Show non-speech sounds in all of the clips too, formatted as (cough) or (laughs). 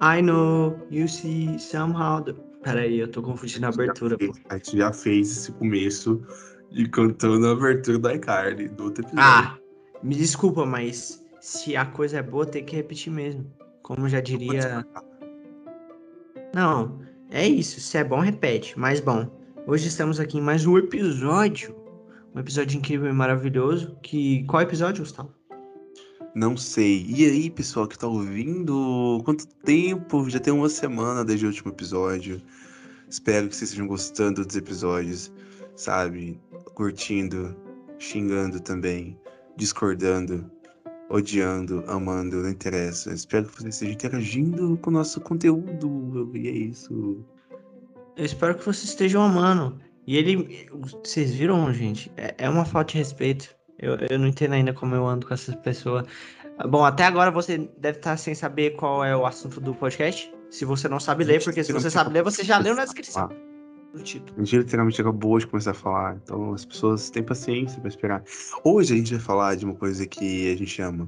I know you see somehow. The... Peraí, eu tô confundindo a abertura, já fez, a gente já fez esse começo e cantando a abertura da iCarly do outro episódio. Ah, me desculpa, mas se a coisa é boa, tem que repetir mesmo. Como já diria. Não, é isso. Se é bom, repete. Mas bom, hoje estamos aqui em mais um episódio. Um episódio incrível e maravilhoso. Que. Qual episódio, Gustavo? Não sei. E aí, pessoal que tá ouvindo? Quanto tempo? Já tem uma semana desde o último episódio. Espero que vocês estejam gostando dos episódios, sabe? Curtindo, xingando também, discordando, odiando, amando, não interessa. Espero que vocês estejam interagindo com o nosso conteúdo. E é isso. Eu espero que vocês estejam amando. E ele. Vocês viram, gente? É, é uma falta de respeito. Eu, eu não entendo ainda como eu ando com essas pessoas. Bom, até agora você deve estar sem saber qual é o assunto do podcast. Se você não sabe ler, porque se você sabe ler, você já leu na descrição do título. A gente literalmente acabou de começar a falar, então as pessoas têm paciência pra esperar. Hoje a gente vai falar de uma coisa que a gente ama.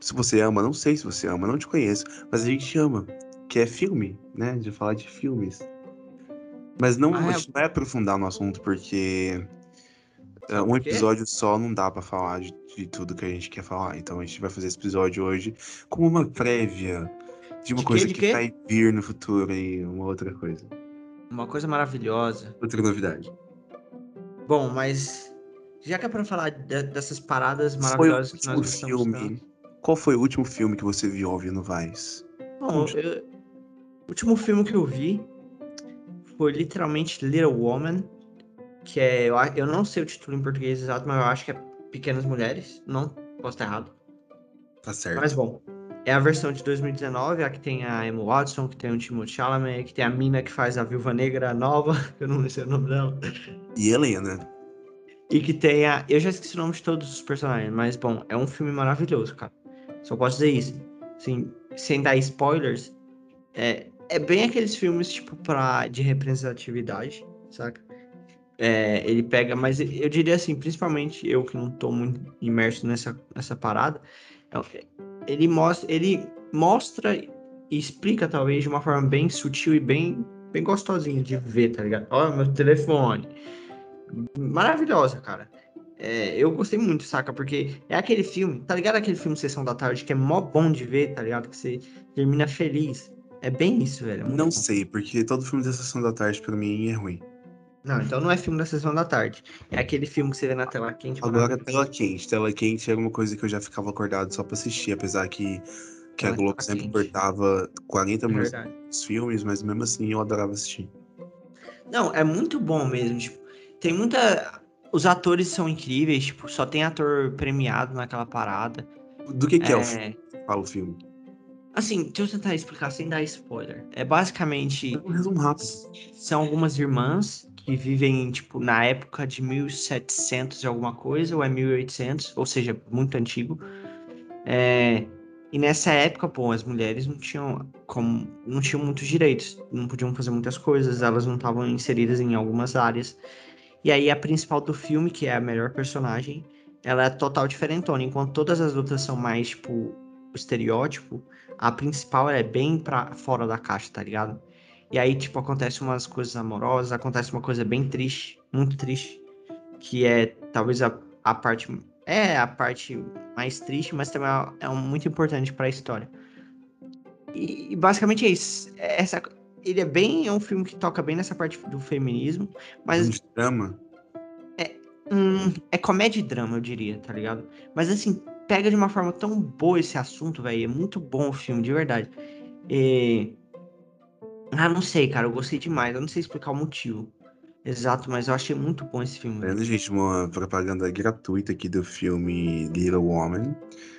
Se você ama, não sei se você ama, não te conheço, mas a gente ama, que é filme, né? A gente vai falar de filmes. Mas não, Ah, é. não vai aprofundar no assunto porque um Por quê? episódio só não dá pra falar de, de tudo que a gente quer falar. Então a gente vai fazer esse episódio hoje como uma prévia de uma De coisa que vai vir no futuro e uma outra coisa. Uma coisa maravilhosa. Outra novidade. Bom, mas já que é pra falar de- dessas paradas maravilhosas que nós estamos filme. Qual foi o último filme que você viu vivo Vaz? Bom, eu- o último filme que eu vi foi literalmente Little Woman, que é. Eu, eu não sei o título em português exato, mas eu acho que é Pequenas Mulheres. Não, posso estar errado. Tá certo. Mas bom, é a versão de 2019, a que tem a Emma Watson, que tem o Timothée Chalamet, que tem a mina que faz a Viúva Negra nova, (laughs) que eu não sei o nome dela. E Helena. E que tem a. Eu já esqueci o nome de todos os personagens, mas bom, é um filme maravilhoso, cara. Só posso dizer isso. Assim, sem dar spoilers, é, é bem aqueles filmes, tipo, pra, de representatividade, saca? É, ele pega, mas eu diria assim, principalmente eu que não tô muito imerso nessa, nessa parada, é- ele mostra, ele mostra e explica, talvez, de uma forma bem sutil e bem, bem gostosinha de ver, tá ligado? Olha meu telefone maravilhosa, cara. É, eu gostei muito, saca? Porque é aquele filme, tá ligado? Aquele filme Sessão da Tarde que é mó bom de ver, tá ligado? Que você termina feliz. É bem isso, velho. é Não bom. sei, porque todo filme da Sessão da Tarde pra mim é ruim. Não, então não é filme da Sessão da Tarde. É aquele filme que você vê na tela quente. Agora, maravilhoso. tela quente. Tela quente era uma coisa que eu já ficava acordado só pra assistir, apesar que, que a Globo sempre quente. cortava 40 É minutos filmes, mas mesmo assim eu adorava assistir. Não, é muito bom mesmo. Tipo, tem muita. Os atores são incríveis, tipo, só tem ator premiado naquela parada. Do que, que é, o É, filme? Fala o filme. Assim, deixa eu tentar explicar sem dar spoiler. É basicamente. Um resumo rápido. São algumas irmãs que vivem, tipo, na época de 1700 e alguma coisa, ou é 1800, ou seja, muito antigo. É, e nessa época, pô, as mulheres não tinham como, não tinham muitos direitos, não podiam fazer muitas coisas, elas não estavam inseridas em algumas áreas. E aí a principal do filme, que é a melhor personagem, ela é total diferentona, enquanto todas as outras são mais, tipo, o estereótipo, a principal é bem pra fora da caixa, tá ligado? E aí, tipo, acontece umas coisas amorosas, acontece uma coisa bem triste, muito triste, que é talvez a, a parte. É a parte mais triste, mas também é, é muito importante pra história. E, e basicamente é isso. É Essa, ele é bem. É um filme que toca bem nessa parte do feminismo, mas Um drama. Hum, é comédia e drama, eu diria, tá ligado? Mas assim, pega de uma forma tão boa esse assunto, velho. É muito bom o filme, de verdade. E... Ah, não sei, cara, eu gostei demais. Eu não sei explicar o motivo exato, mas eu achei muito bom esse filme. Vendo, gente, uma propaganda gratuita aqui do filme Little Woman,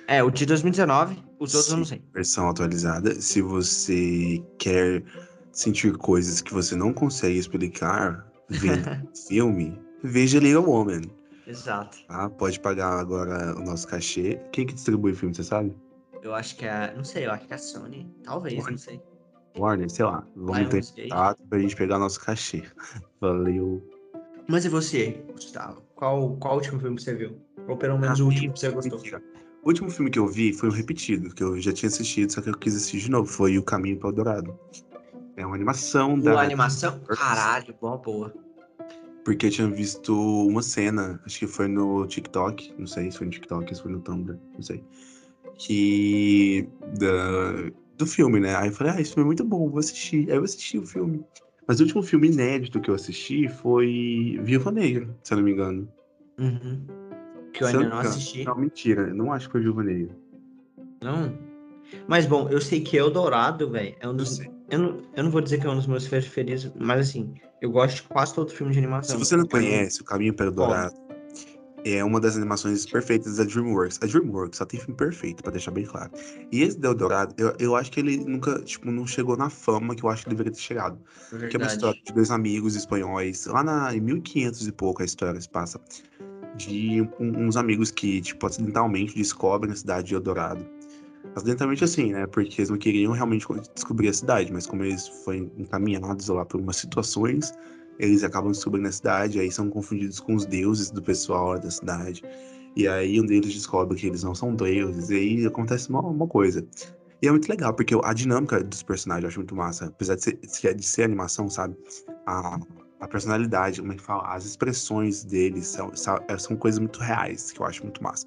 É, o de 2019, os outros eu não Sim. sei. versão atualizada. Se você quer sentir coisas que você não consegue explicar vendo (laughs) filme, veja Little Woman. Exato. Tá? Pode pagar agora o nosso cachê. Quem que distribui o filme, você sabe? Eu acho que é. Não sei, eu acho que é a Sony. Talvez, não sei. Warner, sei lá. Vamos ter contato pra gente pegar nosso cachê. (laughs) Valeu. Mas e você, Gustavo? Qual, qual o último filme que você viu? Ou pelo menos o Ah, último que você gostou? Mentira. O último filme que eu vi foi um repetido, que eu já tinha assistido, só que eu quis assistir de novo. Foi O Caminho para o Dourado. É uma animação da. Uma animação? Caralho, boa, boa. Porque eu tinha visto uma cena, acho que foi no TikTok, não sei se foi no TikTok, se foi no Tumblr, não sei. Que. Da, do filme, né? Aí eu falei, ah, esse filme é muito bom, vou assistir. Aí eu assisti o filme. Mas o último filme inédito que eu assisti foi Viúva Negra, se eu não me engano. Uhum. Que eu ainda não assisti. Não, mentira, não acho que foi Viúva Negra. Não? Mas bom, eu sei que Eldorado, velho, é um dos. Eu, eu, não, eu não vou dizer que é um dos meus preferidos, mas assim, eu gosto de quase todo filme de animação. Se você não conhece O Caminho para Eldorado, é uma das animações perfeitas da DreamWorks. A DreamWorks só tem filme perfeito, pra deixar bem claro. E esse Eldorado, eu, eu acho que ele nunca, tipo, não chegou na fama que eu acho que deveria ter chegado. Verdade. Que é uma história de dois amigos espanhóis. Lá na, em 1500 e pouco a história se passa. De um, uns amigos que, tipo, acidentalmente descobrem a cidade de Eldorado. Acidentalmente assim, né? Porque eles não queriam realmente descobrir a cidade, mas como eles foram encaminhados lá por umas situações, eles acabam descobrindo a cidade, aí são confundidos com os deuses do pessoal da cidade. E aí um deles descobre que eles não são deuses, e aí acontece uma, uma coisa. E é muito legal, porque a dinâmica dos personagens eu acho muito massa. Apesar de ser, de ser animação, sabe? A, a personalidade, como é que fala? As expressões deles são, são, são coisas muito reais, que eu acho muito massa.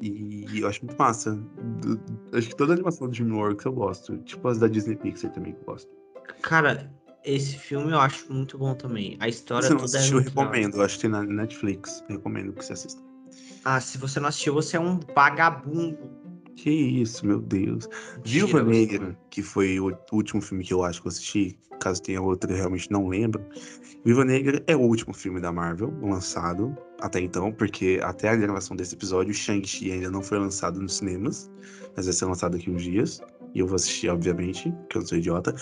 E eu acho muito massa. Acho que toda a animação do DreamWorks eu gosto. Tipo as da Disney Pixar também que eu gosto. Cara, esse filme eu acho muito bom também. A história Se não toda assistiu, é eu recomendo. Eu acho que tem na Netflix. Eu recomendo que você assista. Ah, se você não assistiu, você é um vagabundo. Que isso, meu Deus. Viúva você- Negra, que foi o último filme que eu acho que eu assisti, caso tenha outro eu realmente não lembro. Viúva Negra é o último filme da Marvel lançado até então, porque até a gravação desse episódio, Shang-Chi ainda não foi lançado nos cinemas, mas vai ser lançado daqui uns dias. E eu vou assistir, obviamente, porque eu não sou idiota.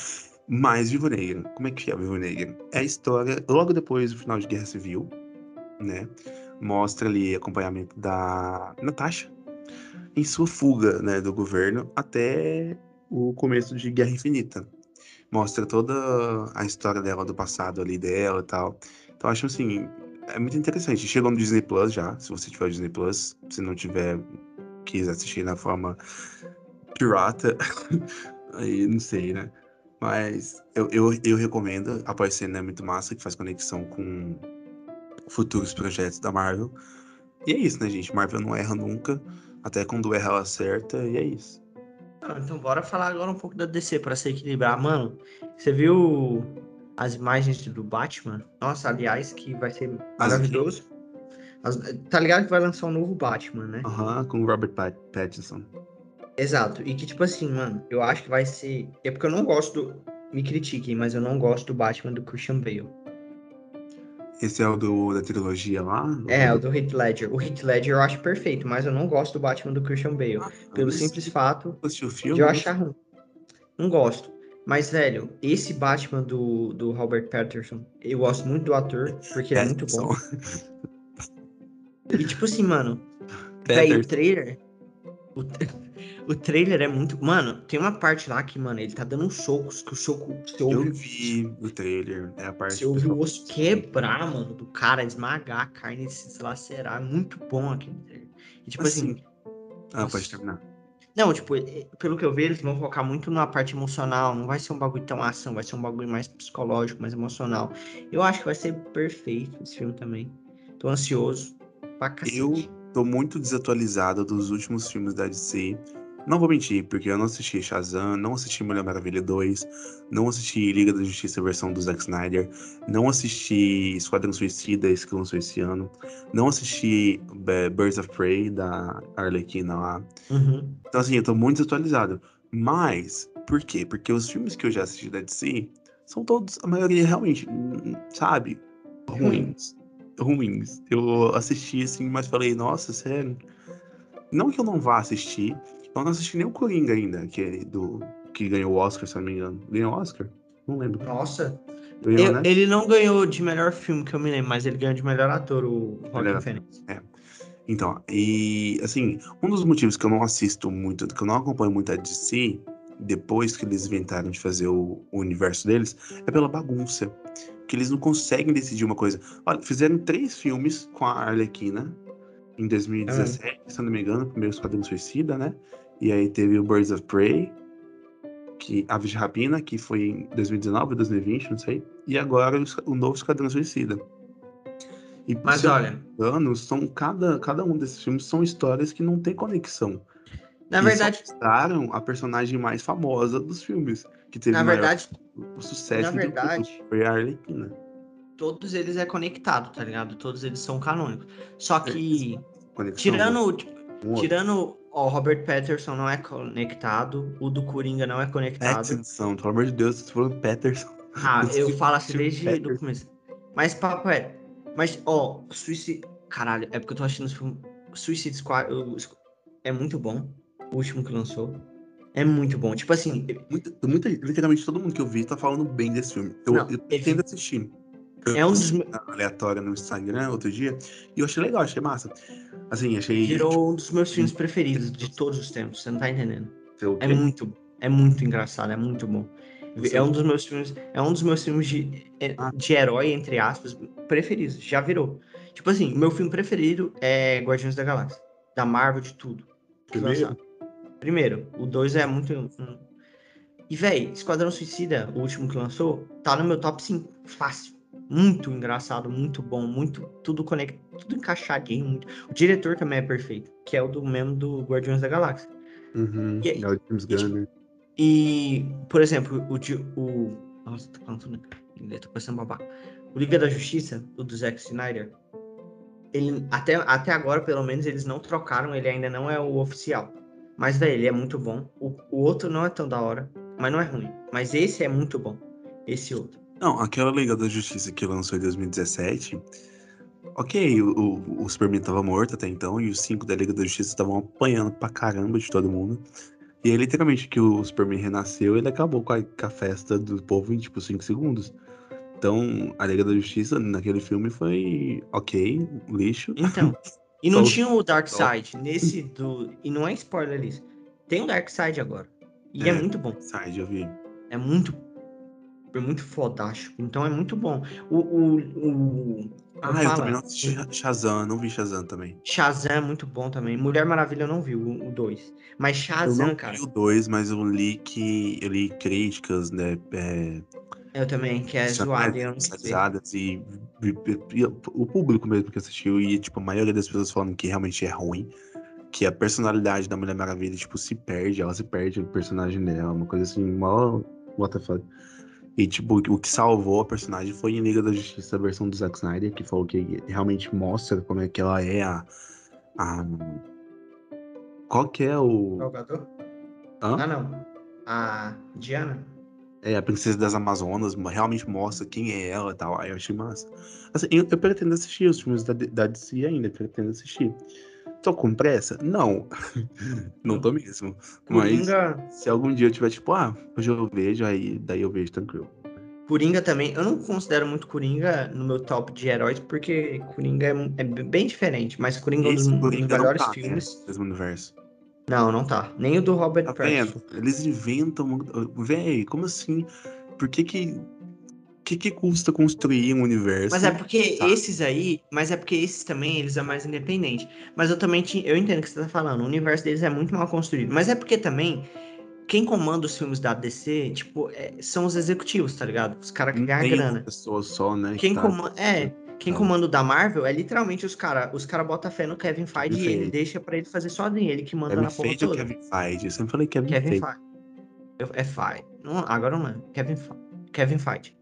Mas Viúva Negra, como é que é a Viúva Negra? É a história, logo depois do final de Guerra Civil, né? Mostra ali acompanhamento da Natasha em sua fuga, né, do governo até o começo de Guerra Infinita. Mostra toda a história dela, do passado ali dela e tal. Então acho assim, é muito interessante. Chegou no Disney Plus já, se você tiver o Disney Plus, se não tiver, quiser assistir na forma pirata, (laughs) aí não sei, né? Mas eu, eu, eu recomendo. A cena é muito massa, que faz conexão com futuros projetos da Marvel. E é isso, né, gente? Marvel não erra nunca. Até quando erra, ela acerta. E é isso. Ah, então bora falar agora um pouco da DC pra se equilibrar. Mano, você viu as imagens do Batman? Nossa, aliás, que vai ser maravilhoso. As- tá ligado que vai lançar um novo Batman, né? Aham, com o Robert Pat Pattinson. Exato. E que, tipo assim, mano, eu acho que vai ser. É porque eu não gosto do. Me critiquem, mas eu não gosto do Batman do Christian Bale. Esse é o do, da trilogia lá? É, o do Heath Ledger. O Heath Ledger eu acho perfeito, mas eu não gosto do Batman do Christian Bale. Pelo Mas simples fato o de filme? eu achar ruim. Não gosto. Mas, velho, esse Batman do, do Robert Patterson, eu gosto muito do ator, porque ele é muito bom. E tipo assim, mano, (laughs) velho, o trailer. O, o trailer é muito. Mano, tem uma parte lá que, mano, ele tá dando uns socos, que o soco. Você Eu ouve, vi o trailer, é a parte você ouve o osso quebrar, mano, do cara, esmagar a carne e se deslacerar. É muito bom aquele trailer. E tipo assim. Assim, Ah, Nossa. pode terminar. Não, tipo, eh, pelo que eu vejo, eles vão focar muito na parte emocional. Não vai ser um bagulho tão ação, vai ser um bagulho mais psicológico, mais emocional. Eu acho que vai ser perfeito esse filme também. Tô ansioso pra cacete. Eu tô muito desatualizado dos últimos filmes da DC. Não vou mentir, porque eu não assisti Shazam, não assisti Mulher Maravilha 2, não assisti Liga da Justiça versão do Zack Snyder, não assisti Esquadrão Suicida, esse que lançou esse ano, não assisti eh, Birds of Prey, da Arlequina lá. Uhum. Então, assim, eu tô muito desatualizado. Mas, por quê? Porque os filmes que eu já assisti da DC são todos, a maioria realmente, hum, sabe? Ruins. Ruins. Eu assisti assim, mas falei, nossa, sério. Não que eu não vá assistir, eu não assisti nem o Coringa ainda, aquele do. que ganhou o Oscar, se eu não me engano. Ganhou o Oscar? Não lembro. Nossa, Ganhou, eu- né? ele não ganhou de melhor filme que eu me lembro, mas ele ganhou de melhor ator, o Joaquin Phoenix. Então, e assim, um dos motivos que eu não assisto muito, que eu não acompanho muito a DC, depois que eles inventaram de fazer o, o universo deles, é pela bagunça. Que eles não conseguem decidir uma coisa. Olha, fizeram três filmes com a Arlequina em 2017, se eu não me engano, o primeiro Esquadrão Suicida, né? E aí teve o Birds of Prey, que Aves de Rapina, que foi em 2019, 2020, não sei. E agora o, novo Esquadrão Suicida. E, Mas olha, anos são cada, cada um desses filmes são histórias que não tem conexão. na verdade, mostraram a personagem mais famosa dos filmes, que teve na verdade, o sucesso na verdade- foi a Arlequina. todos eles é conectado, tá ligado? Todos eles são canônicos. Só que, Conexão tirando, tipo, outro. tirando ó, o Robert Patterson não é conectado, o do Coringa não é conectado. Pattinson, pelo amor de Deus, você falou Patterson. Ah, eu falo assim desde o Patterson. começo. Mas papo é. Mas, ó, Suicide. Caralho, é porque eu tô achando esse filme. Suicide Squad o- é muito bom. O último que lançou. É muito bom. Tipo assim, Muita, muita, literalmente todo mundo que eu vi tá falando bem desse filme. Eu, Não, eu tento assistir. É um dos. na aleatória no Instagram outro dia e eu achei legal, achei massa. Assim, achei. Virou um dos meus filmes preferidos de todos os tempos. Você não tá entendendo. tipo, É muito, é muito engraçado, é muito bom. Você- É um dos meus filmes, é um dos meus filmes de, é, Ah. de herói, entre aspas, preferidos. Já virou. Tipo assim, o meu filme preferido é Guardiões da Galáxia. Da Marvel, de tudo. Primeiro? Primeiro, o 2 é muito. E, véi, Esquadrão Suicida, o último que lançou, tá no meu top 5. Fácil. Muito engraçado, muito bom, muito. Tudo conectado, tudo encaixadinho. Muito. O diretor também é perfeito, que é o do mesmo do Guardiões da Galáxia. Uhum, E aí- é o James Gunn. E, por exemplo, o. o nossa, tô falando né? Tô pensando babaca. O Liga da Justiça, o do Zack Snyder, ele, até, até agora, pelo menos, eles não trocaram, ele ainda não é o oficial. Mas, velho, ele é muito bom. O, o outro não é tão da hora, mas não é ruim. Mas esse é muito bom. Esse outro. Não, aquela Liga da Justiça que lançou em 2017. Ok, o, o, o Superman tava morto até então, e os cinco da Liga da Justiça estavam apanhando pra caramba de todo mundo. E aí, literalmente, que o Superman renasceu, ele acabou com a, com a festa do povo em, tipo, 5 segundos. Então, a Liga da Justiça naquele filme foi ok, lixo. Então. (laughs) E não tinha o Dark só- Side nesse do. E não é spoiler isso. Tem o Dark Side agora. E é É. muito bom. Sai, já vi. É muito. É muito fodástico. Então é muito bom. O. o, o Ah, eu fala? também não assisti Shazam, não vi Shazam também. Shazam é muito bom também. Mulher Maravilha eu não vi o 2. Mas Eu Shazam, não cara. vi o 2, mas eu li que. Eu li críticas, né? É, Eu também, que é zoado. Eu não sei. especializadas e, e- e o público mesmo que assistiu e tipo a maioria das pessoas falando que realmente é ruim que a personalidade da Mulher Maravilha tipo se perde ela se perde o personagem dela uma coisa assim mó what the fuck e tipo o que salvou a personagem foi em Liga da Justiça a versão do Zack Snyder que falou que realmente mostra como é que ela é a, a... qual que é o Jogador? Hã? Ah, não. A Diana? É, a Princesa das Amazonas realmente mostra quem é ela e tal. Aí eu achei massa. Assim, eu, eu pretendo assistir os filmes da, da DC ainda, pretendo assistir. Tô com pressa? Não. (laughs) Não tô mesmo. Mas Coringa. se algum dia eu tiver, tipo, ah, hoje eu vejo, aí daí eu vejo tranquilo. Coringa também. Eu não considero muito Coringa no meu top de heróis, porque Coringa é, é bem diferente. Mas Coringa é um dos, dos Coringa não melhores tá, né, filmes. mesmo universo. Não, não tá. Nem o do Robert Tá Pattinson. Eles inventam. Véi, como assim? Por que que. Que, que custa construir um universo? Mas é porque Tá. esses aí, mas é porque esses também, eles são mais independentes. Mas eu também te, eu entendo o que você tá falando. O universo deles é muito mal construído. Mas é porque também quem comanda os filmes da DC, tipo, é- são os executivos, tá ligado? Os caras que ganham grana. pessoa só, né? que Quem tá- comanda, é, quem Tá. comanda o da Marvel é literalmente os caras. Os caras botam fé no Kevin Feige e ele Feige. deixa pra ele fazer sozinho, ele que manda Kevin na porra Feige ou toda. Kevin Feige? Eu sempre falei Kevin, Kevin Feige. Feige. É Feige. Não, agora não lembro. Kevin Feige. Kevin Feige.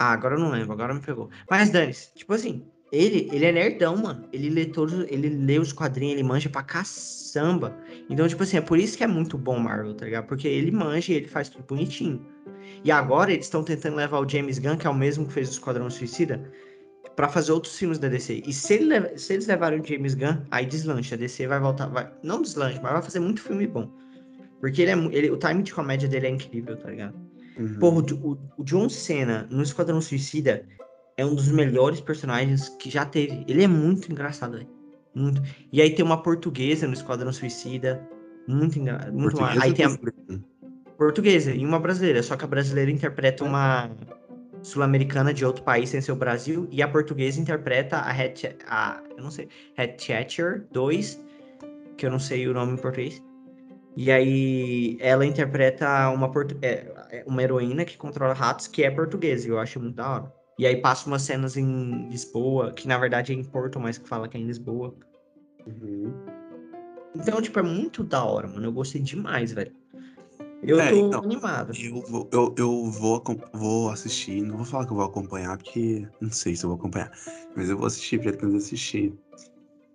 Ah, agora eu não lembro, agora me pegou. Mas, Dani, tipo assim, ele, ele é nerdão, mano. Ele lê todos, ele lê os quadrinhos, ele manja pra caçamba. Então, tipo assim, é por isso que é muito bom Marvel, tá ligado? Porque ele manja e ele faz tudo bonitinho. E agora eles estão tentando levar o James Gunn, que é o mesmo que fez o Esquadrão Suicida, pra fazer outros filmes da DC. E se, ele se eles levarem o James Gunn, aí deslancha. A DC vai voltar, vai, não deslancha, mas vai fazer muito filme bom. Porque ele é, ele, o time de comédia dele é incrível, tá ligado? Uhum. Porra, o, o- John Cena no Esquadrão Suicida é um dos melhores personagens que já teve. Ele é muito engraçado, velho. Muito. E aí tem uma portuguesa no Esquadrão Suicida. Muito engraçado. Muito Português ma- Aí tem a portuguesa e uma brasileira. Só que a brasileira interpreta uma. sul-americana de outro país sem ser o Brasil, e a portuguesa interpreta a, Het, a eu não sei, Hatcher 2, que eu não sei o nome em português. E aí ela interpreta uma, portu, é, é uma heroína que controla ratos, que é portuguesa, e eu acho muito da hora. E aí passa umas cenas em Lisboa, que na verdade é em Porto, mas que fala que é em Lisboa. Uhum. Então, tipo, é muito da hora, mano. Eu gostei demais, velho. Eu É, tô então, animado. Eu vou, eu, eu vou, vou assistir, não vou falar que eu vou acompanhar, porque não sei se eu vou acompanhar, mas eu vou assistir, pretendo assistir.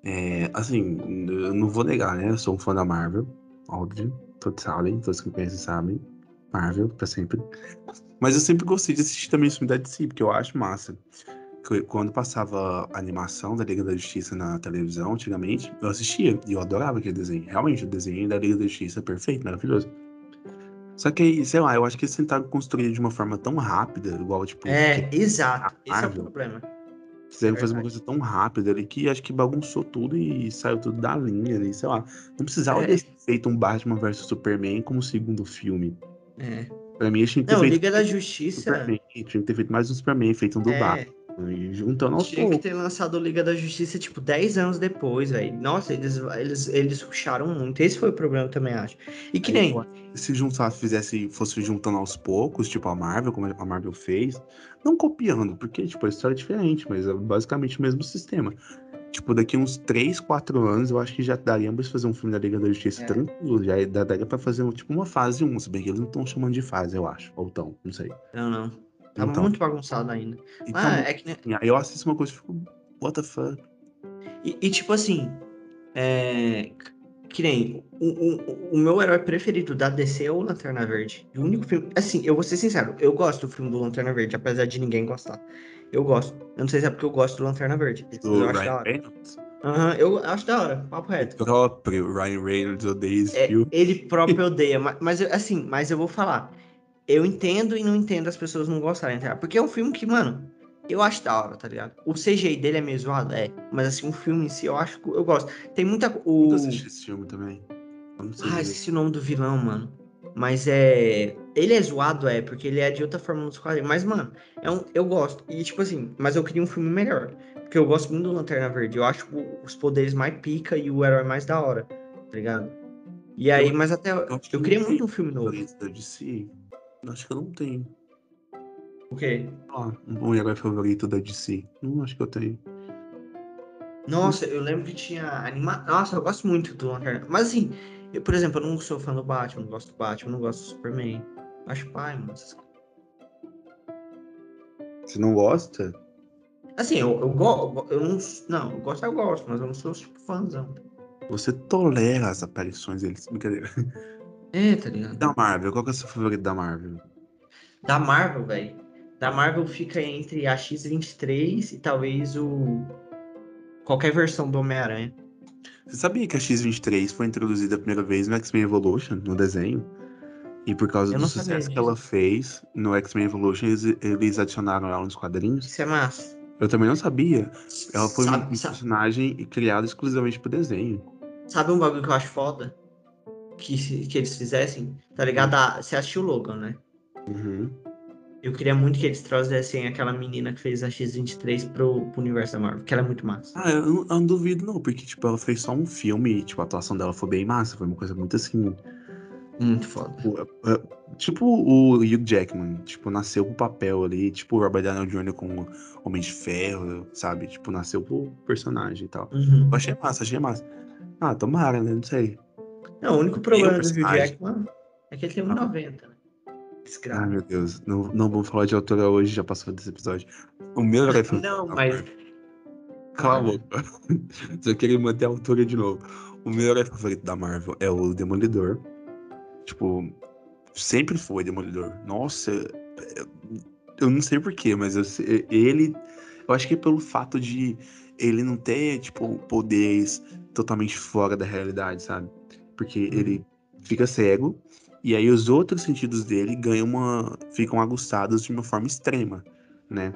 É, assim, eu não vou negar, né? Eu sou um fã da Marvel, óbvio, todos sabem, todos que me conhecem sabem. Marvel, pra sempre. Mas eu sempre gostei de assistir também filmes da DC, porque eu acho massa. Quando passava a animação da Liga da Justiça na televisão, antigamente, eu assistia e eu adorava aquele desenho. Realmente, o desenho da Liga da Justiça é perfeito, maravilhoso. Só que, aí, sei lá, eu acho que eles tentaram construir de uma forma tão rápida, igual, tipo, É, que exato. Esse é o problema. fizeram fazer uma coisa tão rápida ali que acho que bagunçou tudo e saiu tudo da linha ali, sei lá. Não precisava É. ter feito um Batman vs Superman como segundo filme. É. Pra mim, eles tinham que ter Não, feito Liga da Justiça. Superman, tinha que ter feito mais um Superman, feito um do É, Batman. E juntando aos tinha que poucos. ter lançado o Liga da Justiça, tipo, 10 anos depois, velho. Nossa, eles, eles, eles ruxaram muito. Esse foi o problema, também acho. E que Aí, nem. que Se juntasse, fizesse, fosse juntando aos poucos, tipo a Marvel, como a Marvel fez, não copiando, porque, tipo, a história é diferente, mas é basicamente o mesmo sistema. Tipo, daqui uns 3, 4 anos, eu acho que já daria pra fazer um filme da Liga da Justiça É. tranquilo, já daria pra fazer, tipo, uma fase 1, se bem que eles não estão chamando de fase, eu acho, ou tão, não sei. Não, não. Tá Então. muito bagunçado ainda. Então, Ah, é que assim, eu assisto uma coisa e fico, what the fuck? E, e, tipo assim, é, que nem o, o, o meu herói preferido da DC é o Lanterna Verde. O único filme. Assim, eu vou ser sincero, eu gosto do filme do Lanterna Verde, apesar de ninguém gostar. Eu gosto. Eu não sei se é porque eu gosto do Lanterna Verde. Do eu acho da Ryan hora. Reynolds? Aham, eu acho da hora, papo reto. O próprio Ryan Reynolds odeia esse É, filme. ele (laughs) próprio odeia, mas, mas eu- assim, mas eu vou falar. Eu entendo e não entendo as pessoas não gostarem, tá? Porque é um filme que, mano, eu acho da hora, tá ligado? O CGI dele é meio zoado, é. Mas assim, o filme em si eu acho que eu gosto. Tem muita. Eu O... nunca assisti esse filme também. Eu Ah, esqueci o nome do vilão, mano. Mas é. Ele é zoado, é, porque ele é de outra forma nos quadrinhos. Mas, mano, é um... eu gosto. E, tipo assim, mas eu queria um filme melhor. Porque eu gosto muito do Lanterna Verde. Eu acho os poderes mais pica e o herói mais da hora. Tá ligado? E aí, Eu- mas até. Eu, eu queria muito um filme novo. favorito da DC? Acho que eu não tenho. O quê? Ah, um herói favorito da DC. Não acho que eu tenho. Nossa, eu lembro que tinha anima... Nossa, eu gosto muito do Lanterna. Mas assim, eu, por exemplo, eu não sou fã do Batman, não gosto do Batman, não gosto do Superman. Acho pai, mano. Você não gosta? Assim, eu, eu gosto. Eu não. Não, eu gosto, eu gosto, mas eu não sou tipo fãzão. Você tolera as aparições deles. Brincadeira. É, tá ligado? Da Marvel, qual que é o seu favorito da Marvel? Da Marvel, velho. Da Marvel fica entre a X-23 e talvez o. Qualquer versão do Homem-Aranha. Você sabia que a X-23 foi introduzida a primeira vez no X-Men Evolution, no desenho? E por causa do sucesso que ela fez no X-Men Evolution, eles, eles adicionaram ela nos quadrinhos. Isso é massa. Eu também não sabia. Ela foi sabe, um sabe, personagem criado exclusivamente pro desenho. sabe um bagulho que eu acho foda? Que, que eles fizessem? Tá ligado? Ah, você assistiu o Logan, né? Uhum. Eu queria muito que eles trouxessem aquela menina que fez a X-23 pro, pro universo da Marvel, que ela é muito massa. Ah, eu não, eu não duvido não, porque, tipo, ela fez só um filme e, tipo, a atuação dela foi bem massa, foi uma coisa muito, assim, Muito foda. tipo, é- é- tipo o Hugh Jackman, tipo, nasceu pro papel ali, tipo o Robert Downey Jr. com o Homem de Ferro, sabe? Tipo, nasceu pro personagem e tal. Uhum. Eu achei massa, achei massa. Ah, tomara, né? Não sei. Não, o único problema do Hugh. Jackman é que ele tem 1,90, né? Ai, Desgraça. meu Deus. Não, não vamos falar de altura hoje, já passou desse episódio. O meu herói favorito Não, mas. Marvel- Cala a boca. (laughs) Só queria manter a altura de novo. O meu herói favorito da Marvel é o Demolidor. Tipo, sempre foi Demolidor. Nossa, eu- eu não sei porquê, mas eu ele. Eu acho que é pelo fato de ele não ter, tipo, poderes totalmente fora da realidade, sabe? Porque ele fica cego e aí os outros sentidos dele ganham uma. ficam aguçados de uma forma extrema, né?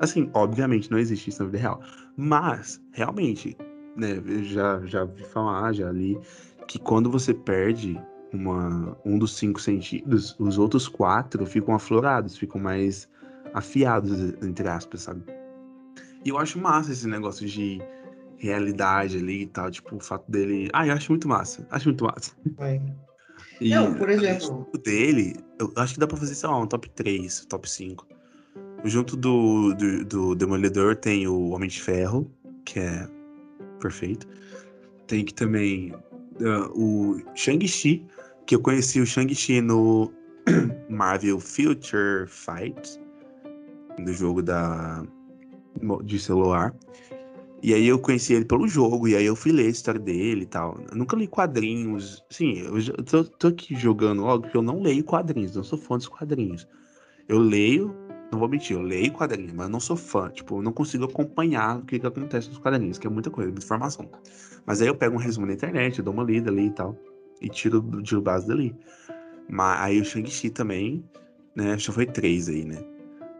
Assim, obviamente não existe isso na vida real. Mas, realmente, né, eu já, já vi falar, já li, que quando você perde uma, um dos cinco sentidos, os outros quatro ficam aflorados, ficam mais afiados, entre aspas, sabe? E eu acho massa esse negócio de realidade ali e tal, tipo, o fato dele. Ah, eu acho muito massa. Acho muito massa. É. E Não, por exemplo. o dele, eu acho que dá pra fazer, sei lá, um top 3, top 5. Junto do, do, do Demolidor tem o Homem de Ferro, que é perfeito. Tem que também uh, o Shang-Chi, que eu conheci o Shang-Chi no (clears throat) Marvel Future Fight, no jogo da de celular. E aí eu conheci ele pelo jogo, e aí eu fui ler a história dele e tal. Eu nunca li quadrinhos. Sim, eu tô, tô aqui jogando logo porque eu não leio quadrinhos, não sou fã dos quadrinhos. Eu leio, não vou mentir, eu leio quadrinhos, mas não sou fã. Tipo, eu não consigo acompanhar o que, que acontece nos quadrinhos, que é muita coisa, muita informação. Mas aí eu pego um resumo na internet, eu dou uma lida ali e tal, e tiro, tiro base dali. Mas aí o Shang-Chi também, né? Já foi três aí, né?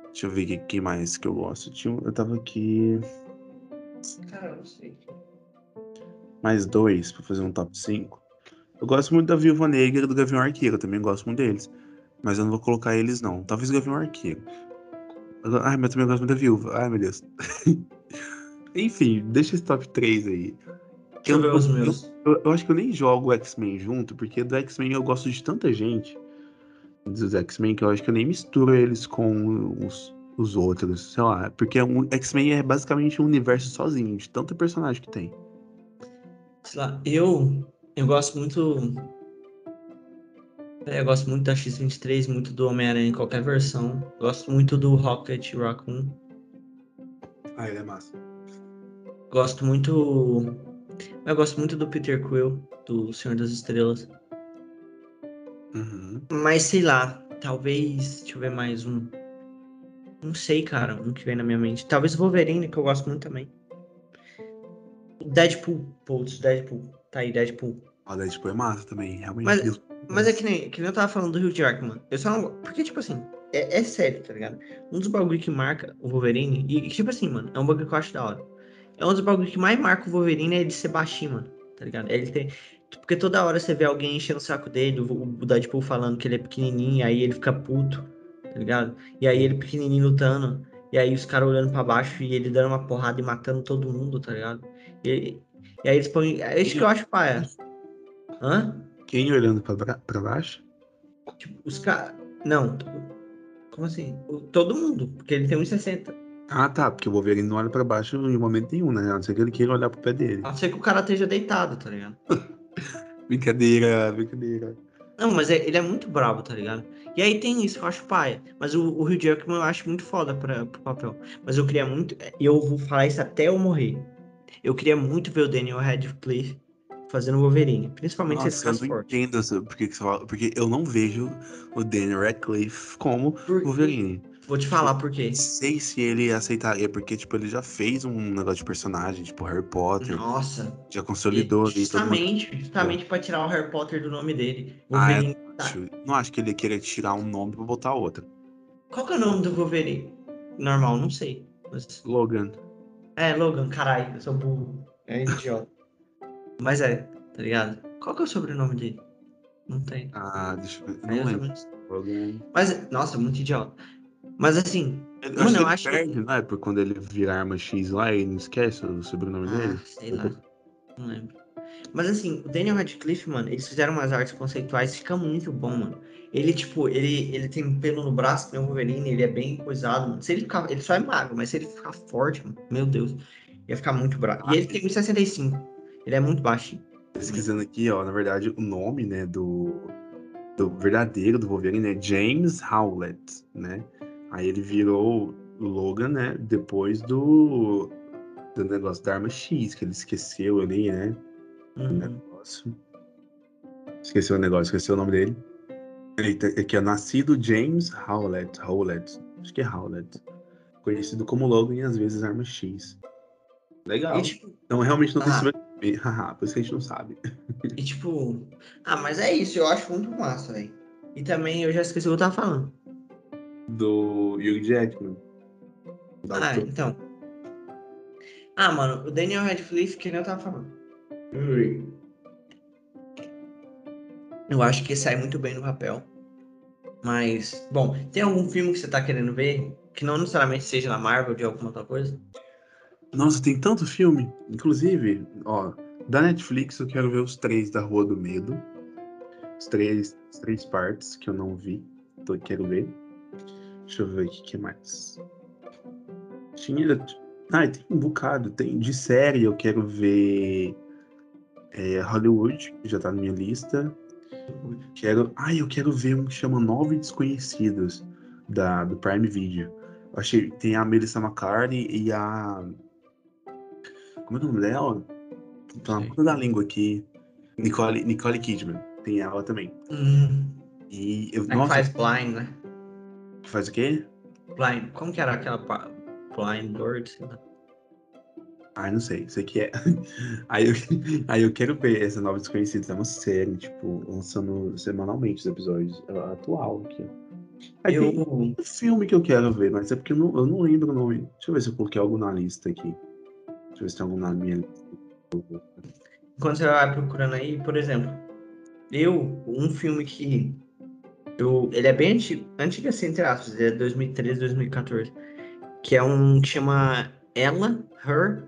Deixa eu ver o que, que mais que eu gosto. Tinha, eu tava aqui. Cara, eu não sei. mais dois pra fazer um top 5. Eu gosto muito da Viúva Negra e do Gavião Arqueiro, eu também gosto muito deles. Mas eu não vou colocar eles, não. Talvez o Gavião Arqueiro. Ai, mas eu também gosto muito da Viúva. Ai, meu Deus. (laughs) Enfim, deixa esse top 3 aí. Eu eu-. Eu, eu acho que eu nem jogo o X-Men junto, porque do X-Men eu gosto de tanta gente dos X-Men que eu acho que eu nem misturo eles com os, os outros, sei lá. Porque o X-Men é basicamente um universo sozinho, de tanto personagem que tem. Sei lá, eu, eu gosto muito. é, Eu gosto muito da X-23, muito do Homem-Aranha em qualquer versão. Gosto muito do Rocket Raccoon. Ah, ele é massa. Gosto muito. Eu gosto muito do Peter Quill, do Senhor das Estrelas. Uhum. Mas sei lá, talvez. Deixa eu ver mais um. Não sei, cara, um que vem na minha mente. Talvez o Wolverine, que eu gosto muito também. Deadpool, putz, Deadpool. Tá aí, Deadpool. O Deadpool é massa também, realmente. Mas- Deus- Mas é que nem, que nem eu tava falando do Hugh Jackman. Eu só não. Porque, tipo assim, é, é sério, tá ligado? Um dos bagulho que marca o Wolverine. E, e, tipo assim, mano, é um bagulho que eu acho da hora. É um dos bagulho que mais marca o Wolverine é ele ser baixinho, mano. Tá ligado? É Ele ter. Porque toda hora você vê alguém enchendo o saco dele, o, Deadpool falando que ele é pequenininho, aí ele fica puto, tá ligado? E aí ele pequenininho lutando, e aí os caras olhando pra baixo e ele dando uma porrada e matando todo mundo, tá ligado? E, e aí eles põem. É isso que eu acho paia. Hã? Quem olhando pra, baixo? Tipo, os caras. Não. Como assim? Todo mundo, porque ele tem 1,60. Ah, tá, porque o Wolverine não olha pra baixo em momento nenhum, né? A não ser que ele queira olhar pro pé dele. A não ser que o cara esteja deitado, tá ligado? (laughs) Brincadeira, brincadeira. Não, mas é- ele é muito brabo, tá ligado? E aí tem isso que eu acho paia. Mas o, o Hugh Jackman eu acho muito foda pra, pro papel. Mas eu queria muito. E eu vou falar isso até eu morrer. Eu queria muito ver o Daniel Radcliffe fazendo Wolverine. Principalmente se ele Nossa, eu não forte. entendo essa- por que você fala. Porque eu não vejo o Daniel Radcliffe como Por- Wolverine. Vou te falar por quê. Não sei se ele aceitaria, porque, tipo, ele já fez um negócio de personagem, tipo Harry Potter, Nossa. já consolidou ali todo mundo. Justamente, justamente pra tirar o Harry Potter do nome dele. Ah, é? Wolverine. tá- Acho- Não acho que ele ia querer tirar um nome pra botar outro. Qual que é o nome do Wolverine? Normal, não sei. Mas... Logan. É, Logan, caralho, eu sou burro. É idiota. (laughs) Mas é, tá ligado? Qual que é o sobrenome dele? Não tem. Ah, deixa eu ver. Não lembro. Mas, nossa, muito idiota. Mas assim, Eu Mano, acho que eu ele acho que- perde, não é? Porque quando ele vira arma X lá, ele não esquece o sobrenome ah, dele. sei lá. Não lembro. Mas assim, o Daniel Radcliffe, mano, eles fizeram umas artes conceituais, fica muito bom, mano. Ele, tipo, ele, ele tem pelo no braço, tem o Wolverine, ele é bem coisado, mano. Se ele ficar. Ele só é magro, mas se ele ficar forte, mano, meu Deus, ia ficar muito bravo. E ele tem 1,65. Ele é muito baixinho. Pesquisando aqui, ó, na verdade, o nome, né, do, do verdadeiro do Wolverine é James Howlett, né? Aí ele virou o Logan, né, depois do, do negócio da arma X, que ele esqueceu ali, né? O Uhum. negócio. Esqueceu o negócio, esqueceu o nome dele. Eita, aqui é nascido James Howlett, Howlett, acho que é Howlett. Conhecido como Logan e às vezes arma X. Legal. E, tipo, Então realmente não tem Ah. sobrenome. (laughs) Haha, por isso que a gente não sabe. E tipo. Ah, mas é isso, eu acho muito massa, velho. E também eu já esqueci o que eu tava falando. Do Hugh Jackman. Da Ah, autor- então. Ah, mano, o Daniel Radcliffe, que nem eu tava falando. Eu acho que sai muito bem no papel. Mas, bom, tem algum filme que você tá querendo ver? Que não necessariamente seja da Marvel, de alguma outra coisa? Nossa, tem tanto filme. Inclusive, ó, da Netflix eu quero ver os três da Rua do Medo. Os três, as três partes que eu não vi. Então eu quero ver. Deixa eu ver o que, mais. Tinha. Ah, tem um bocado. Tem de série, eu quero ver é, Hollywood, que já tá na minha lista. Quero. Ah, eu quero ver um que chama Nove Desconhecidos, da, do Prime Video. Eu achei. Tem a Melissa McCarthy e a. Como é o nome dela? Tá na ponta da língua aqui. Nicole, Nicole Kidman. Tem ela também. Hum, E eu. é Nossa, faz Blind, né? Faz o quê? Blind. Como que era aquela Blind Bird? sei lá. Ai, não sei, sei que é. (laughs) Aí eu, (laughs) aí eu quero ver essa nova Desconhecidos. É uma série, tipo, lançando semanalmente os episódios. Atual aqui. Aí Eu, tem um filme que eu quero ver, mas é porque eu não, eu não lembro o nome. Deixa eu ver se eu coloquei algo na lista aqui. Deixa eu ver se tem algum na minha lista. Quando você vai procurando aí, por exemplo, eu, um filme que ele é bem antigo, antigo assim, entre aspas, ele é 2013, 2014, que é um que chama Ella, Her,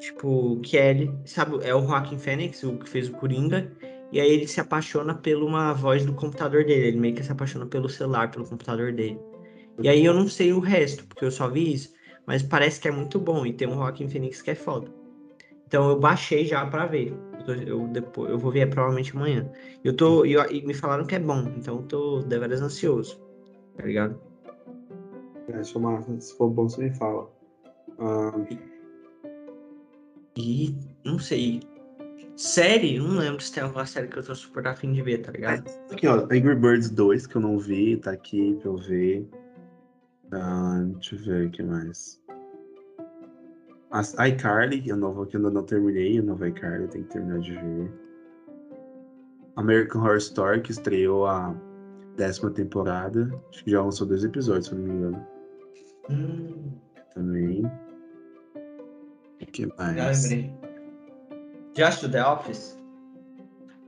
tipo, Kelly, sabe, é o Joaquin Phoenix, o que fez o Coringa, e aí ele se apaixona por uma voz do computador dele, ele meio que se apaixona pelo celular, pelo computador dele. E aí eu não sei o resto, porque eu só vi isso, mas parece que é muito bom, e tem um Joaquin Phoenix que é foda. Então eu baixei já pra ver. Eu, tô- eu depois, eu vou ver provavelmente amanhã. Eu tô. E, e me falaram que é bom, então eu tô deveras ansioso. Tá ligado? É, chamar, se for bom, você me fala. E não sei. Série? Não lembro se tem alguma série que eu tô super afim de ver, tá ligado? aqui, ó, Angry Birds 2, que eu não vi, tá aqui pra eu ver. Ah, deixa eu ver o que mais. As iCarly, a nova que eu ainda não terminei, a nova iCarly, eu tenho que terminar de ver. American Horror Story, que estreou a décima temporada. Acho que já lançou dois episódios, se não me engano. Hum, Também. O que mais? Já assistiu The Office?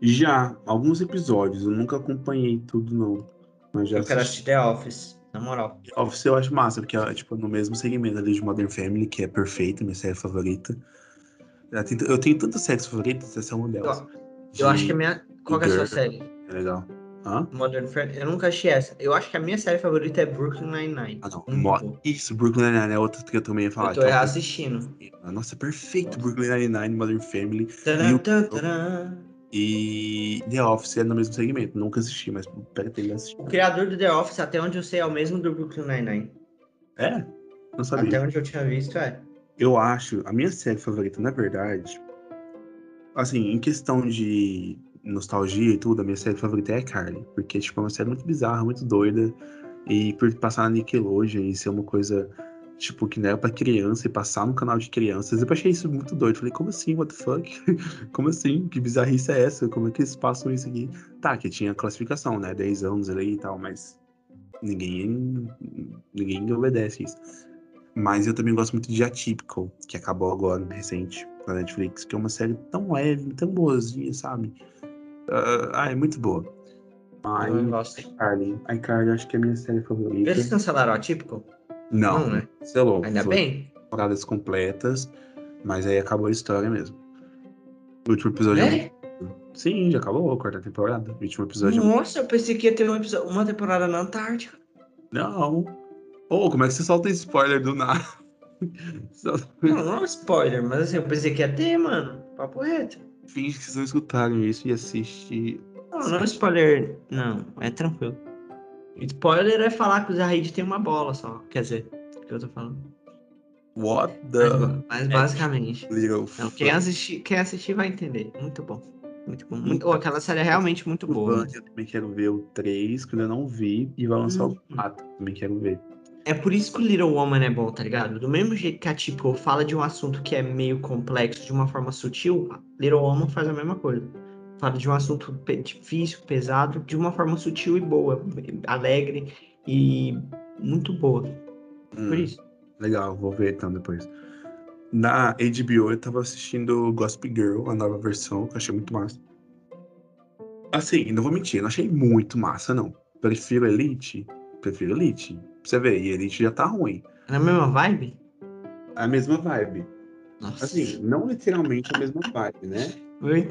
Já, alguns episódios, eu nunca acompanhei tudo, não. Mas já Eu quero assisti. assistir The Office, na moral. Office eu acho massa, porque é tipo, no mesmo segmento ali de Modern Family, que é perfeita, minha série favorita. Eu tenho, eu tenho tantas séries favoritas, essa é uma delas. Eu acho que a minha. Qual é a sua série? É legal. Hã? Modern Family? Eu nunca achei essa. Eu acho que a minha série favorita é Brooklyn Nine-Nine. Ah, não. Mo-. Isso, Brooklyn Nine-Nine é outra que eu também ia falar. Eu tô que uma- reassistindo. Nossa, é perfeito Brooklyn Nine-Nine, Modern Family. Tã, tadã. E The Office é no mesmo segmento. Nunca assisti, mas ele assistir. O criador do The Office, até onde eu sei, é o mesmo do Brooklyn Nine-Nine. É? Não sabia. Até onde eu tinha visto, é. Eu acho, a minha série favorita, na verdade, assim, em questão de nostalgia e tudo, a minha série favorita é Carly. Porque, tipo, é uma série muito bizarra, muito doida. E por passar na Nickelodeon e ser uma coisa, tipo, que não era pra criança e passar no canal de crianças, eu achei isso muito doido. Falei, como assim, what the fuck? (laughs) como assim? Que bizarrice é essa? Como é que eles passam isso aqui? Tá, que tinha classificação, né? 10 anos ali e tal, mas ninguém, ninguém obedece isso. Mas eu também gosto muito de Atypical, que acabou agora, recente, na Netflix, que é uma série tão leve, tão boazinha, sabe? Ah, ah, é muito boa. Eu não Ai, gosto. iCarly. iCarly acho que é a minha série favorita. Eles cancelaram a Típico? Não, Não, né? cancelou. Ainda Foi bem. temporadas completas, mas aí acabou a história mesmo. O último episódio. É? Sim, já acabou a quarta temporada. O último episódio. Nossa, eu pensei que ia ter um episódio- uma temporada na Antártica. Não. Ô, como é que você solta spoiler do nada? (laughs) Não, não é um spoiler, mas assim, eu pensei que ia ter, mano. Papo reto. finge que vocês não escutaram isso e assiste. Não, não é spoiler. Não, é tranquilo. Spoiler é falar que o Zahid tem uma bola só. Quer dizer, o que eu tô falando. What Mas, the mas basicamente. little Não, quem assistir, quem assistir vai entender. Muito bom. Muito bom. Muito, oh, aquela série é realmente muito boa. Eu também quero ver o 3, que eu ainda não vi, e vai lançar Hum. o 4. Também quero ver. É por isso que o Little Woman é bom, tá ligado? Do mesmo jeito que a Tipo fala de um assunto que é meio complexo de uma forma sutil, a Little Woman faz a mesma coisa. Fala de um assunto difícil, pesado, de uma forma sutil e boa, alegre e muito boa. Hum, Por isso. Legal, vou ver então depois. Na HBO eu tava assistindo Gossip Girl, a nova versão, que eu achei muito massa. Assim, não vou mentir, não achei muito massa, não. prefiro Elite? Prefiro Elite. Pra você ver, e Elite já tá ruim. É na mesma vibe? A mesma vibe. Nossa. Assim, não literalmente a mesma vibe, né?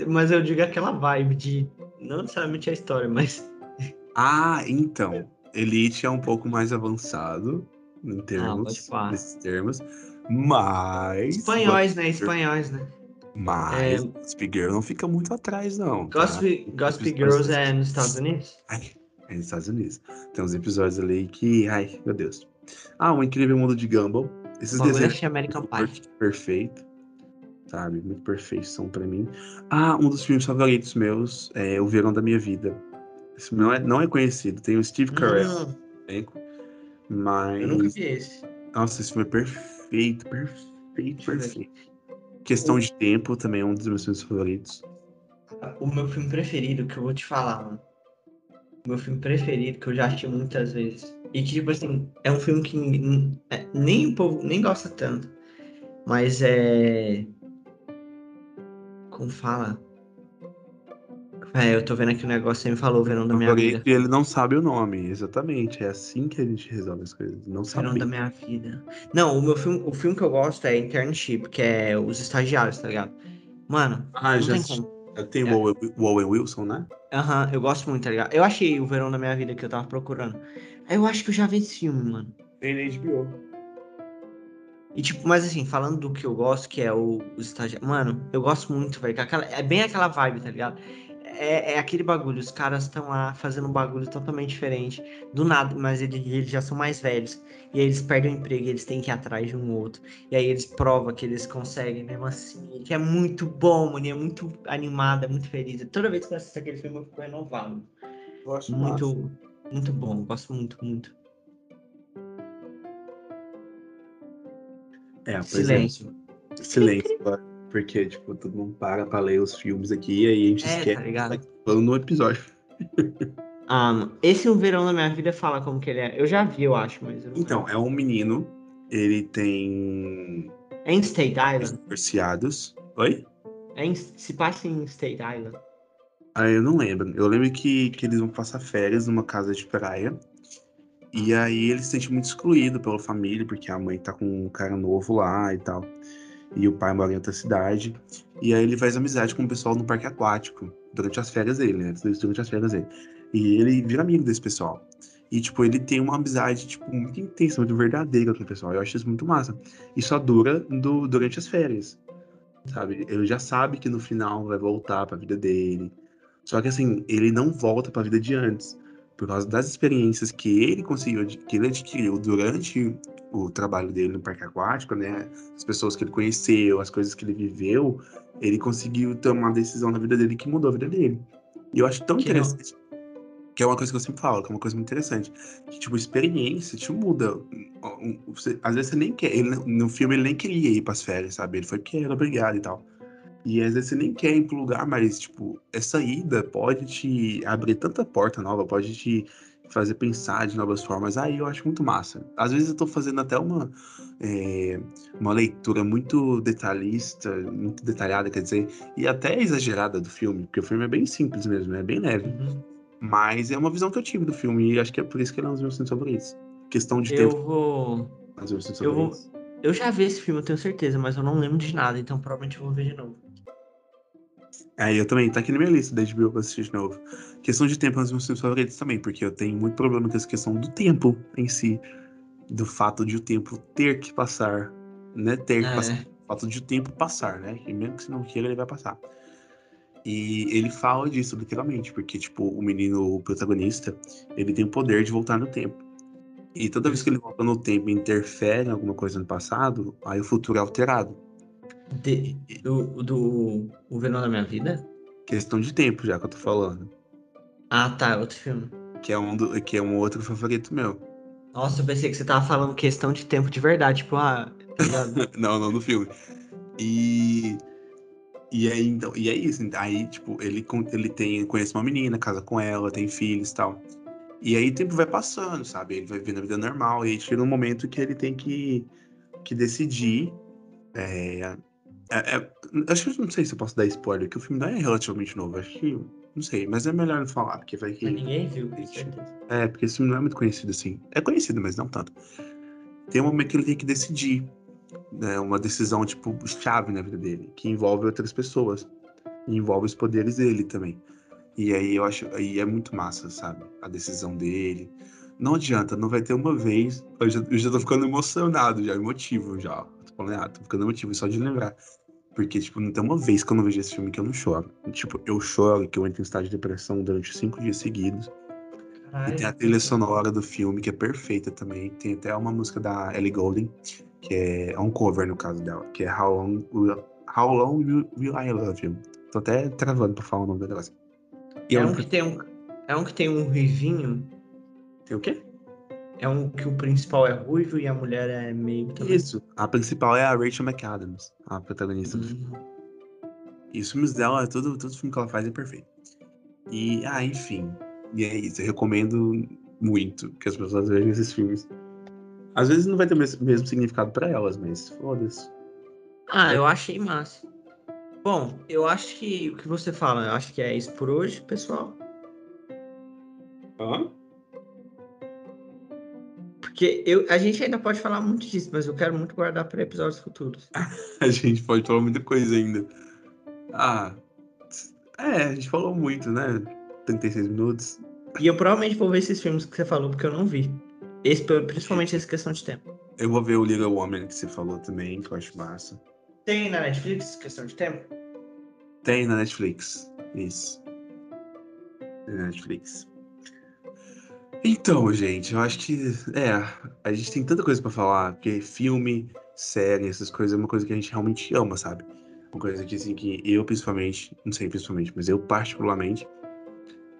Mas eu digo aquela vibe de. Não necessariamente a história, mas. (laughs) Ah, então. Elite é um pouco mais avançado em termos, pode falar. nesses termos. Mas. Espanhóis, né? Espanhóis, né? Mas É. Gossip Girl não fica muito atrás, não. tá? Gossip, Gossip Girls é nos Estados Unidos? Ai, é nos Estados Unidos. Tem uns episódios ali que. Ai, meu Deus. Ah, um incrível mundo de Gumball. Esses O bagulho desenhos achei American Pie. per- perfeito. Sabe? Muito perfeição pra mim. Ah, um dos filmes favoritos meus é O Verão da Minha Vida. Esse não é, não é conhecido. Tem o Steve Carell Hum, elenco, mas. eu nunca vi esse. Nossa, esse filme é perfeito, perfeito, perfeito. Questão de Tempo também é um dos meus filmes favoritos. O meu filme preferido, que eu vou te falar, mano. O meu filme preferido, que eu já assisti muitas vezes. E que, tipo assim, é um filme que é, nem o povo nem gosta tanto. Mas é. Como fala? É, eu tô vendo aqui o negócio, você me falou, Verão da Minha Vida. E ele não sabe o nome, exatamente. É assim que a gente resolve as coisas. Não Verão sabe. da Minha Vida. Não, o meu filme, o filme que eu gosto é Internship, que é os estagiários, tá ligado? Mano, Ah, já tem É. o Owen- o Owen Wilson, né? Aham, eu gosto muito, tá ligado? Eu achei o Verão da Minha Vida que eu tava procurando. Eu acho que eu já vi esse filme, mano. Tem na HBO. E tipo, mas assim, falando do que eu gosto, que é o, os estagiários. Mano, eu gosto muito, velho. aquela- É bem aquela vibe, tá ligado? É, é aquele bagulho, os caras estão lá fazendo um bagulho totalmente diferente. Do nada, mas eles, eles já são mais velhos. E aí eles perdem o emprego e eles têm que ir atrás de um outro. E aí eles provam que eles conseguem mesmo assim. Que é muito bom, mano. e É muito animado, é muito feliz. Toda vez que eu assisto aquele filme, eu fico renovado. Eu acho massa. Muito, muito bom. Gosto muito, muito. É, pois Silêncio. é. Silêncio. claro. Porque, tipo, todo mundo para pra ler os filmes aqui e aí a gente É, esquece tá ligado? que tá falando no episódio. (laughs) Ah, mano, esse O Verão da Minha Vida fala como que ele é. Eu já vi, eu acho, mas eu Então, é um menino, ele tem É em State Island? divorciados. Oi? É em- se passa em State Island. Ah, eu não lembro. Eu lembro que, que eles vão passar férias numa casa de praia. E aí ele se sente muito excluído pela família, porque a mãe tá com um cara novo lá e tal. E o pai mora em outra cidade. E aí ele faz amizade com o pessoal no parque aquático, durante as férias dele, né? Durante as férias dele. E ele vira amigo desse pessoal. E, tipo, ele tem uma amizade, tipo, muito intensa, muito verdadeira com o pessoal. Eu acho isso muito massa. E só dura do- durante as férias, sabe? Ele já sabe que no final vai voltar pra vida dele. Só que, assim, ele não volta pra vida de antes. Por causa das experiências que ele conseguiu, que ele adquiriu durante o trabalho dele no parque aquático, né? As pessoas que ele conheceu, as coisas que ele viveu, ele conseguiu tomar uma decisão na vida dele que mudou a vida dele. E eu acho tão Que não- interessante. Que é uma coisa que eu sempre falo, que é uma coisa muito interessante. Que, tipo, experiência te muda. Você- às vezes você nem quer. Ele, no filme ele nem queria ir pras férias, sabe? Ele foi porque era obrigado e tal. E às vezes você nem quer ir pro lugar, mas, tipo, essa ida pode te abrir tanta porta nova, pode te fazer pensar de novas formas. Aí eu acho muito massa. Às vezes eu tô fazendo até uma, é, uma leitura muito detalhista, muito detalhada, quer dizer, e até exagerada do filme, porque o filme é bem simples mesmo, é bem leve. Uhum. Mas é uma visão que eu tive do filme e acho que é por isso que ele é um dos meus filmes favoritos. Questão de Eu tempo, vou. eu vou-. Eu já vi esse filme, eu tenho certeza, mas eu não lembro de nada, então provavelmente eu vou ver de novo. É, eu também, tá aqui na minha lista da HBO pra assistir de novo. Questão de tempo é um dos meus filmes favoritos também, porque eu tenho muito problema com essa questão do tempo em si. Do fato de o tempo ter que passar, né? Ter que É. passar. O fato de o tempo passar, né? E mesmo que você não queira, ele vai passar. E ele fala disso, literalmente, porque, tipo, o menino, o protagonista, ele tem o poder de voltar no tempo. E toda vez que ele volta no tempo e interfere em alguma coisa no passado, aí o futuro é alterado. De- do, do O Verão da Minha Vida? Questão de tempo, já que eu tô falando. Ah, tá, outro filme. Que é um, do- que é um outro favorito meu. Nossa, eu pensei que você tava falando questão de tempo de verdade, tipo, ah, tá? (laughs) Não, não do filme. E. E aí, então, e é isso. Aí, tipo, ele, ele tem, conhece uma menina, casa com ela, tem filhos e tal. E aí o tempo vai passando, sabe? Ele vai vivendo a vida normal. E aí chega um momento que ele tem que, que decidir. É, é- é- acho que eu não sei se eu posso dar spoiler, que o filme não é relativamente novo. Acho que Não sei, mas é melhor não falar, porque vai que. Mas ninguém viu, com certeza. É, porque esse filme não é muito conhecido assim. É conhecido, mas não tanto. Tem um momento que ele tem que decidir. Né, uma decisão, tipo, chave na vida dele, que envolve outras pessoas. E envolve os poderes dele também. E aí eu acho. Aí é muito massa, sabe? A decisão dele. Não adianta, não vai ter uma vez. Eu já, eu já tô ficando emocionado, já, emotivo já. Falando, ah, tô ficando emotivo só de lembrar. Porque, tipo, não tem uma vez que eu não vejo esse filme que eu não choro. Tipo, eu choro que eu entro em estado de depressão durante cinco dias seguidos. Caralho. E tem a trilha sonora do filme, que é perfeita também. Tem até uma música da Ellie Goulding, que é, é um cover no caso dela, que é How Long Will, How Long Will, Will I Love You. Tô até travando pra falar o nome do negócio. É um... que tem um, é um que tem um ruivinho. Tem o quê? É um que o principal é ruivo e a mulher é meio também. Isso. A principal é a Rachel McAdams, a protagonista do filme. Hum. E os filmes dela, todo, todo filme que ela faz é perfeito. E, ah, enfim. E é isso, eu recomendo muito que as pessoas vejam esses filmes. Às vezes não vai ter o mes- mesmo significado pra elas, mas foda-se. Ah, eu achei massa. Bom, eu acho que o que você fala, eu acho que é isso por hoje, pessoal. Hã? Porque eu, a gente ainda pode falar muito disso, mas eu quero muito guardar para episódios futuros. (laughs) A gente pode falar muita coisa ainda. Ah, é, a gente falou muito, né? 36 minutos. E eu provavelmente vou ver esses filmes que você falou, porque eu não vi. Esse, principalmente essa questão de tempo. Eu vou ver o Little Woman que você falou também, que eu acho massa. Tem na Netflix questão de tempo? Tem na Netflix. Isso. Tem na Netflix. Então, gente, eu acho que. É, a gente tem tanta coisa pra falar, porque filme, série, essas coisas é uma coisa que a gente realmente ama, sabe? Uma coisa que, assim, que eu, principalmente, não sei principalmente, mas eu, particularmente,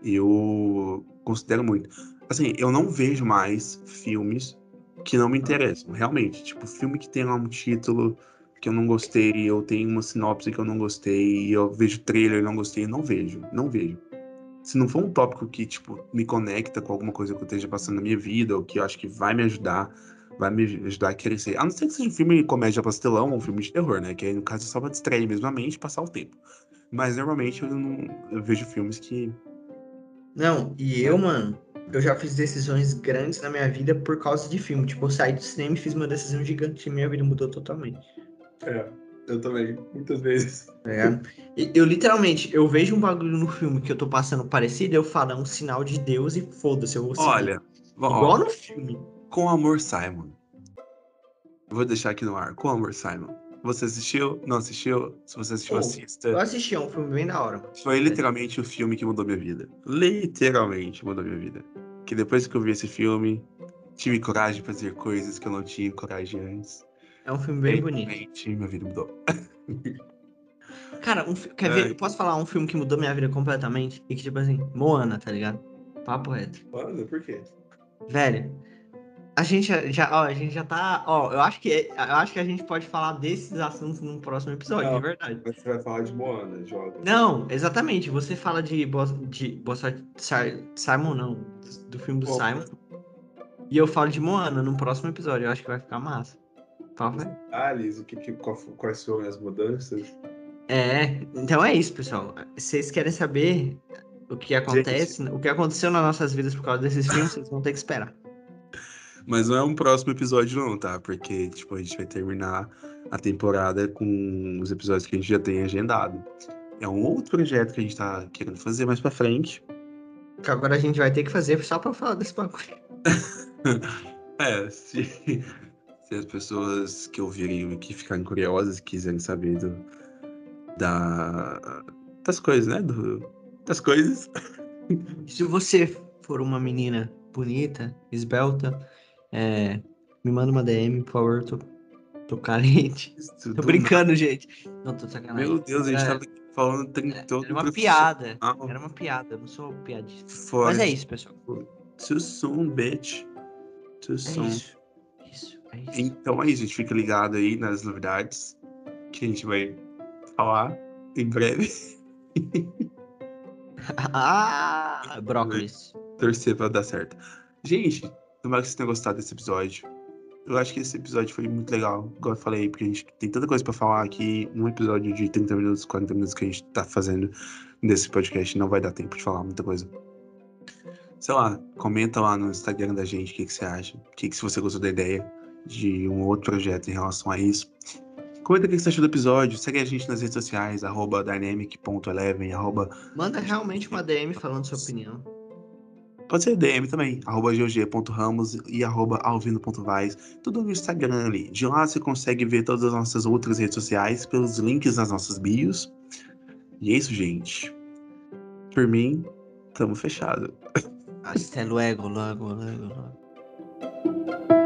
eu considero muito. Assim, eu não vejo mais filmes que não me interessam, realmente. Tipo, filme que tem lá um título que eu não gostei, ou tem uma sinopse que eu não gostei, eu vejo trailer e não gostei, eu não vejo, não vejo. Se não for um tópico que, tipo, me conecta com alguma coisa que eu esteja passando na minha vida, ou que eu acho que vai me ajudar, vai me ajudar a crescer. A não ser que seja um filme comédia pastelão ou um filme de terror, né? Que aí, no caso, é só pra distrair mesmo a mente e passar o tempo. Mas, normalmente, eu não... Eu vejo filmes que... Não, e eu, mano, eu já fiz decisões grandes na minha vida por causa de filme. Tipo, eu saí do cinema e fiz uma decisão gigante e minha vida mudou totalmente. É, eu também, muitas vezes. E Eu literalmente, eu vejo um bagulho no filme que eu tô passando parecido, eu falo, é um sinal de Deus e foda-se, eu vou seguir. Olha, ó, Igual no filme. Com Amor, Simon. Vou deixar aqui no ar. Com Amor, Simon. Você assistiu? Não assistiu? Se você assistiu, Pô, assista. Eu assisti, é um filme bem da hora. Foi literalmente o filme que mudou minha vida. Literalmente mudou minha vida. Que depois que eu vi esse filme, tive coragem de fazer coisas que eu não tinha coragem antes. É um filme bem bonito. Realmente, minha vida mudou. (laughs) Cara, um fi- quer Ai. ver? Eu posso falar um filme que mudou minha vida completamente? E que, tipo assim, Moana, tá ligado? Papo reto. Mano, por quê? Velho, a gente já- ó, a gente já tá, ó, eu acho que eu acho que a gente pode falar desses assuntos num próximo episódio, Não. de verdade. Mas você vai falar de Moana, joga. Não, exatamente. Você fala de Boa, de Simon, não, do, filme do Qual? Simon. E eu falo de Moana no próximo episódio. Eu acho que vai ficar massa. Ah, Liz, o que, que, quais foram as mudanças? É, então é isso, pessoal. Vocês querem saber o que acontece, o que aconteceu nas nossas vidas por causa desses filmes, vocês vão ter que esperar. (laughs) Mas não é um próximo episódio, não, tá? Porque, tipo, a gente vai terminar a temporada com os episódios que a gente já tem agendado. É um outro projeto que a gente tá querendo fazer mais pra frente. Que agora a gente vai ter que fazer só pra falar desse bagulho. (laughs) É, se, se as pessoas que ouvirem e que ficarem curiosas quiserem saber do, da, das coisas, né? Do, das coisas. (laughs) Se você for uma menina bonita, esbelta, é, me manda uma DM, por favor. Tô, tô carente. Isso Tô do brincando, gente. Não, tô sacanagem. Meu Deus, a gente É, tava falando tem todo Era uma piada. Era uma piada, eu não sou piadista. Mas é isso, pessoal. Too soon, bitch. Too É soon. isso. É. Então é isso, gente. Fica ligado aí nas novidades que a gente vai falar em breve. (laughs) ah, brócolis. Torcer pra dar certo. Gente, tomara que vocês tenham gostado desse episódio. eu acho que esse episódio foi muito legal, igual eu falei, porque a gente tem tanta coisa pra falar aqui. Um episódio de 30 minutos, 40 minutos que a gente tá fazendo nesse podcast não vai dar tempo de falar muita coisa. Sei lá, comenta lá no Instagram da gente o que, que você acha. O que, que se você gostou da ideia de um outro projeto em relação a isso. Comenta o que você achou do episódio. Segue a gente nas redes sociais, arroba dynamic.eleven, arroba... Manda realmente uma DM falando sua opinião. Pode ser DM também, arroba gg.ramos e arroba alvino.vais, tudo no Instagram ali. De lá você consegue ver todas as nossas outras redes sociais pelos links nas nossas bios. E é isso, gente. Por mim, tamo fechado. Hasta luego, luego, luego, luego.